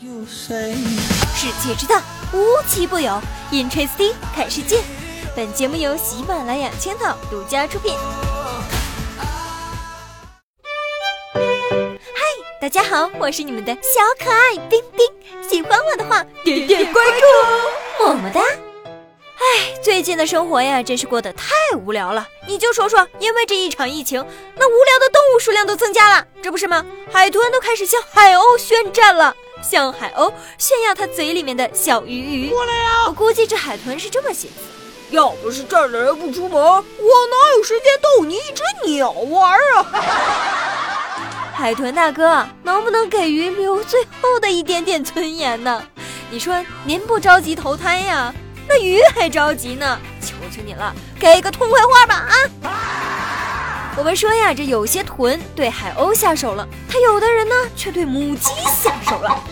世界之大，无奇不有。Interesting，看世界。本节目由喜马拉雅青岛独家出品。嗨，大家好，我是你们的小可爱冰冰。喜欢我的话，点点关注，么么哒。哎，最近的生活呀，真是过得太无聊了。你就说说，因为这一场疫情，那无聊的动物数量都增加了，这不是吗？海豚都开始向海鸥宣战了。向海鸥炫耀它嘴里面的小鱼鱼。过来呀！我估计这海豚是这么心思：要不是这儿的人不出门，我哪有时间逗你一只鸟玩啊？海豚大哥，能不能给鱼留最后的一点点尊严呢？你说您不着急投胎呀，那鱼还着急呢。求求你了，给个痛快话吧啊！我们说呀，这有些豚对海鸥下手了，他有的人呢却对母鸡下手了。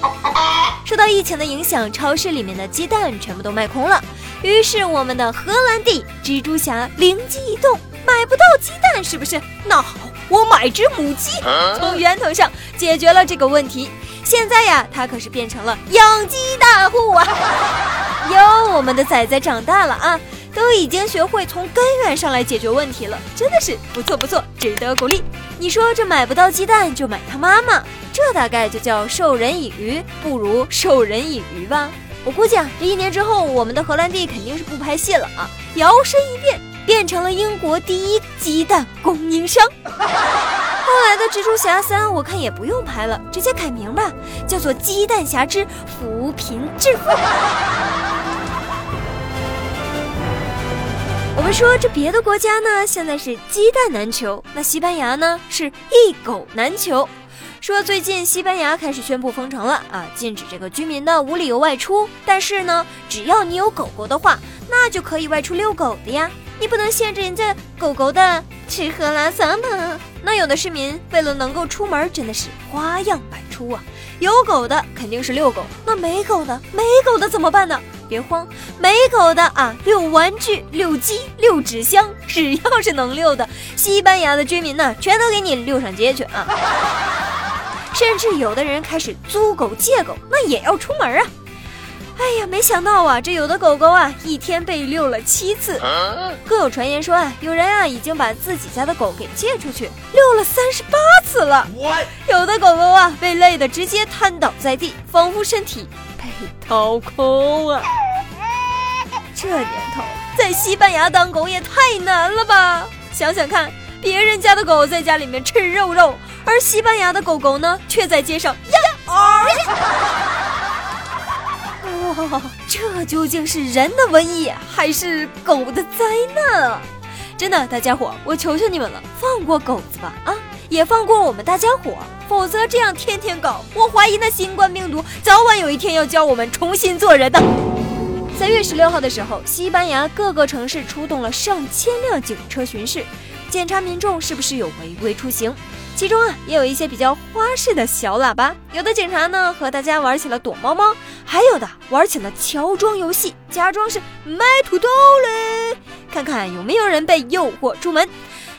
受到疫情的影响，超市里面的鸡蛋全部都卖空了。于是我们的荷兰弟蜘蛛侠灵机一动，买不到鸡蛋是不是？那好，我买只母鸡，从源头上解决了这个问题。现在呀，他可是变成了养鸡大户啊！哟，我们的仔仔长大了啊！都已经学会从根源上来解决问题了，真的是不错不错，值得鼓励。你说这买不到鸡蛋就买他妈妈，这大概就叫授人以鱼不如授人以渔吧。我估计啊，这一年之后，我们的荷兰弟肯定是不拍戏了啊，摇身一变变成了英国第一鸡蛋供应商。后来的蜘蛛侠三，我看也不用拍了，直接改名吧，叫做鸡蛋侠之扶贫致富。我们说这别的国家呢，现在是鸡蛋难求，那西班牙呢是一狗难求。说最近西班牙开始宣布封城了啊，禁止这个居民的无理由外出。但是呢，只要你有狗狗的话，那就可以外出遛狗的呀。你不能限制人家狗狗的吃喝拉撒吗？那有的市民为了能够出门，真的是花样百出啊。有狗的肯定是遛狗，那没狗的，没狗的怎么办呢？别慌，没狗的啊，遛玩具、遛鸡、遛纸箱，只要是能遛的，西班牙的居民呢，全都给你遛上街去啊！甚至有的人开始租狗、借狗，那也要出门啊！哎呀，没想到啊，这有的狗狗啊，一天被遛了七次。更有传言说啊，有人啊已经把自己家的狗给借出去遛了三十八次了。有的狗狗啊，被累得直接瘫倒在地，仿佛身体。掏空啊！这年头在西班牙当狗也太难了吧？想想看，别人家的狗在家里面吃肉肉，而西班牙的狗狗呢，却在街上呀啊！哇，这究竟是人的瘟疫还是狗的灾难啊？真的，大家伙，我求求你们了，放过狗子吧啊！也放过我们大家伙，否则这样天天搞，我怀疑那新冠病毒早晚有一天要教我们重新做人的。三月十六号的时候，西班牙各个城市出动了上千辆警车巡视，检查民众是不是有违规出行。其中啊，也有一些比较花式的小喇叭，有的警察呢和大家玩起了躲猫猫，还有的玩起了乔装游戏，假装是卖土豆嘞，看看有没有人被诱惑出门。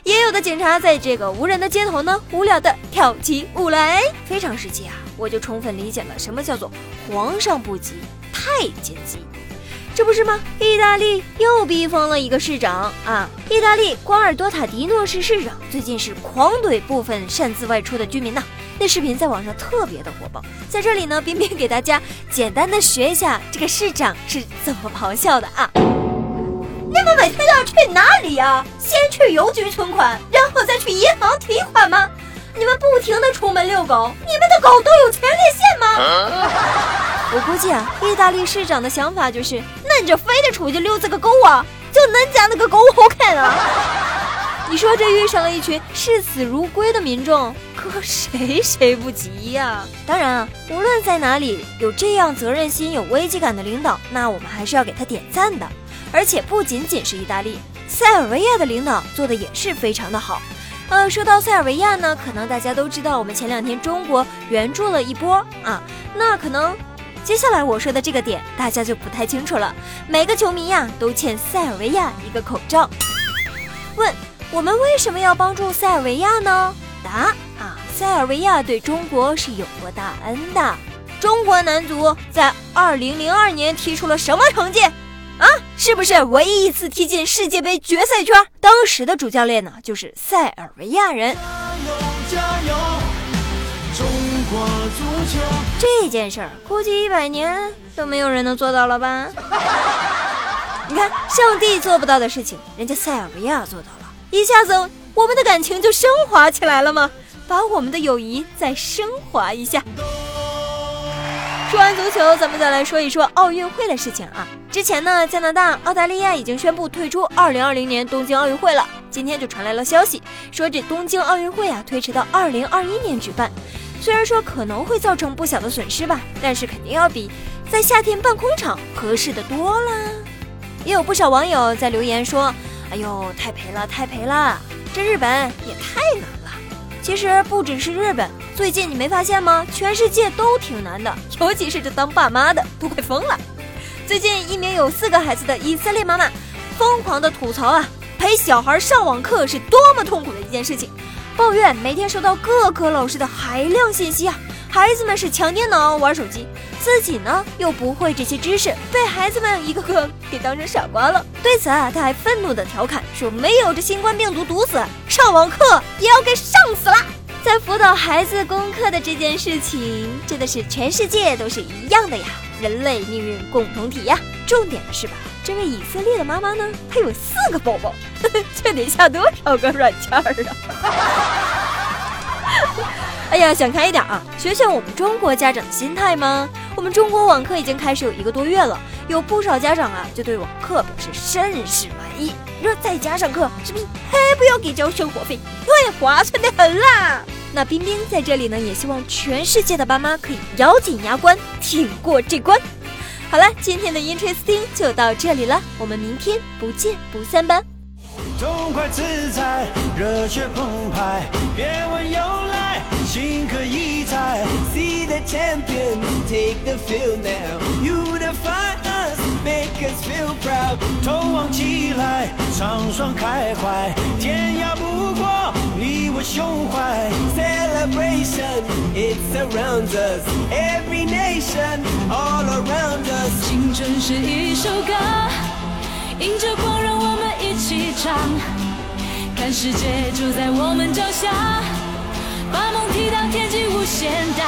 也有的警察在这个无人的街头呢，无聊的跳起舞来。非常时期啊，我就充分理解了什么叫做皇上不急太监急，这不是吗？意大利又逼疯了一个市长啊！意大利瓜尔多塔迪诺市市长最近是狂怼部分擅自外出的居民呐，那视频在网上特别的火爆。在这里呢，冰冰给大家简单的学一下这个市长是怎么咆哮的啊！要去哪里呀？先去邮局存款，然后再去银行提款吗？你们不停的出门遛狗，你们的狗都有前列腺吗？我估计啊，意大利市长的想法就是，那你就非得出去溜这个狗啊？就恁家那个狗好看啊？你说这遇上了一群视死如归的民众，可谁谁不急呀？当然啊，无论在哪里有这样责任心、有危机感的领导，那我们还是要给他点赞的。而且不仅仅是意大利，塞尔维亚的领导做的也是非常的好。呃，说到塞尔维亚呢，可能大家都知道，我们前两天中国援助了一波啊。那可能接下来我说的这个点，大家就不太清楚了。每个球迷呀，都欠塞尔维亚一个口罩。问我们为什么要帮助塞尔维亚呢？答啊，塞尔维亚对中国是有过大恩的。中国男足在2002年踢出了什么成绩？啊，是不是唯一一次踢进世界杯决赛圈？当时的主教练呢，就是塞尔维亚人。加油，加油！中国足球这件事儿，估计一百年都没有人能做到了吧？你看，上帝做不到的事情，人家塞尔维亚做到了，一下子我们的感情就升华起来了吗？把我们的友谊再升华一下。说完足球，咱们再来说一说奥运会的事情啊。之前呢，加拿大、澳大利亚已经宣布退出2020年东京奥运会了。今天就传来了消息，说这东京奥运会啊推迟到2021年举办。虽然说可能会造成不小的损失吧，但是肯定要比在夏天办空场合适的多啦。也有不少网友在留言说：“哎呦，太赔了，太赔了！这日本也太难了。”其实不只是日本。最近你没发现吗？全世界都挺难的，尤其是这当爸妈的都快疯了。最近一名有四个孩子的以色列妈妈疯狂的吐槽啊，陪小孩上网课是多么痛苦的一件事情，抱怨每天收到各科老师的海量信息啊，孩子们是抢电脑玩手机，自己呢又不会这些知识，被孩子们一个个给当成傻瓜了。对此啊，他还愤怒的调侃说：“没有这新冠病毒毒死，上网课也要给上死了。”在辅导孩子功课的这件事情，真的是全世界都是一样的呀，人类命运共同体呀。重点是吧，这位以色列的妈妈呢，她有四个宝宝，这得下多少个软件儿啊？哎呀，想开一点啊，学学我们中国家长的心态吗？我们中国网课已经开始有一个多月了，有不少家长啊，就对网课表示甚是满意。你说在家上课，是不是还不要给交生活费？对，划算的很啦。那冰冰在这里呢，也希望全世界的爸妈可以咬紧牙关，挺过这关。好了，今天的 Interesting 就到这里了，我们明天不见不散吧。痛快自在，热血澎湃，别问由来，心可以猜。See the champion, take the field now. Unify us, make us feel proud. 头望起来，畅爽开怀，天涯不过你我胸怀。Celebration, it surrounds us. Every nation, all around us. 青春是一首歌，迎着光，让我们一起唱。看世界就在我们脚下，把梦踢到天际无限大。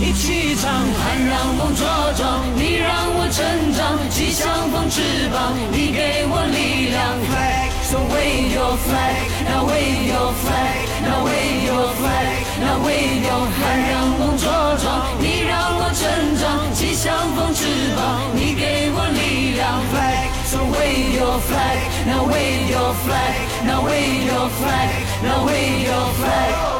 一起唱，喊让梦茁壮，你让我成长，气象风翅膀，你给我力 so wave your flag, now wave your flag, now wave your flag, now wave your flag。喊让梦茁壮，你让我成长，气象风翅膀，你给我力量。Flag, so wave your flag, now wave your flag, now wave your flag, now wave your flag。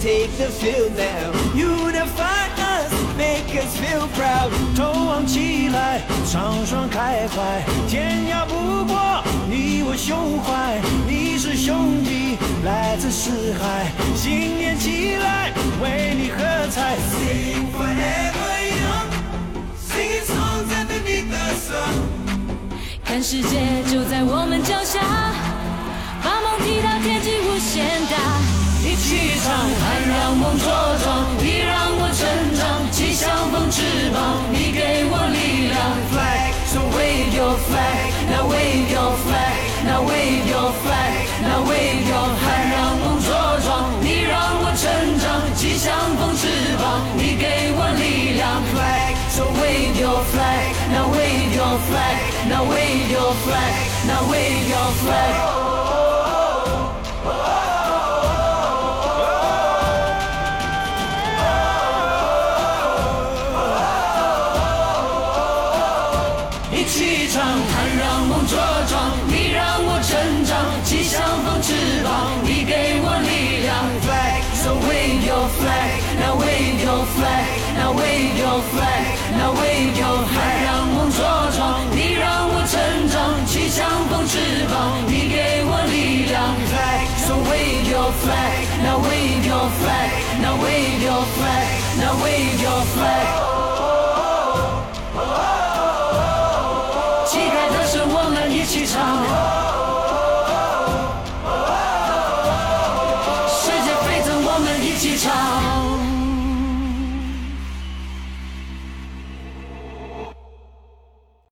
Take the field now. Unify us, make us feel proud. 头昂起来，畅爽开怀，天涯不过你我胸怀。你是兄弟，来自四海，新年起来，为你喝彩。Sing forever young, singing songs underneath the sun. 看世界就在我们脚下，把梦踢到天际无限大。一起唱，喊让梦茁壮，你让我成长，气象风翅膀，你给我力量。Flag, so wave your flag, now wave your flag, now wave your flag, now wave your flag。喊让梦茁壮，你让我成长，气象风翅膀，你给我力量。Flag, so wave your flag, now wave your flag。Now wave your flag, now wave your flag. Flag, now wave your flag.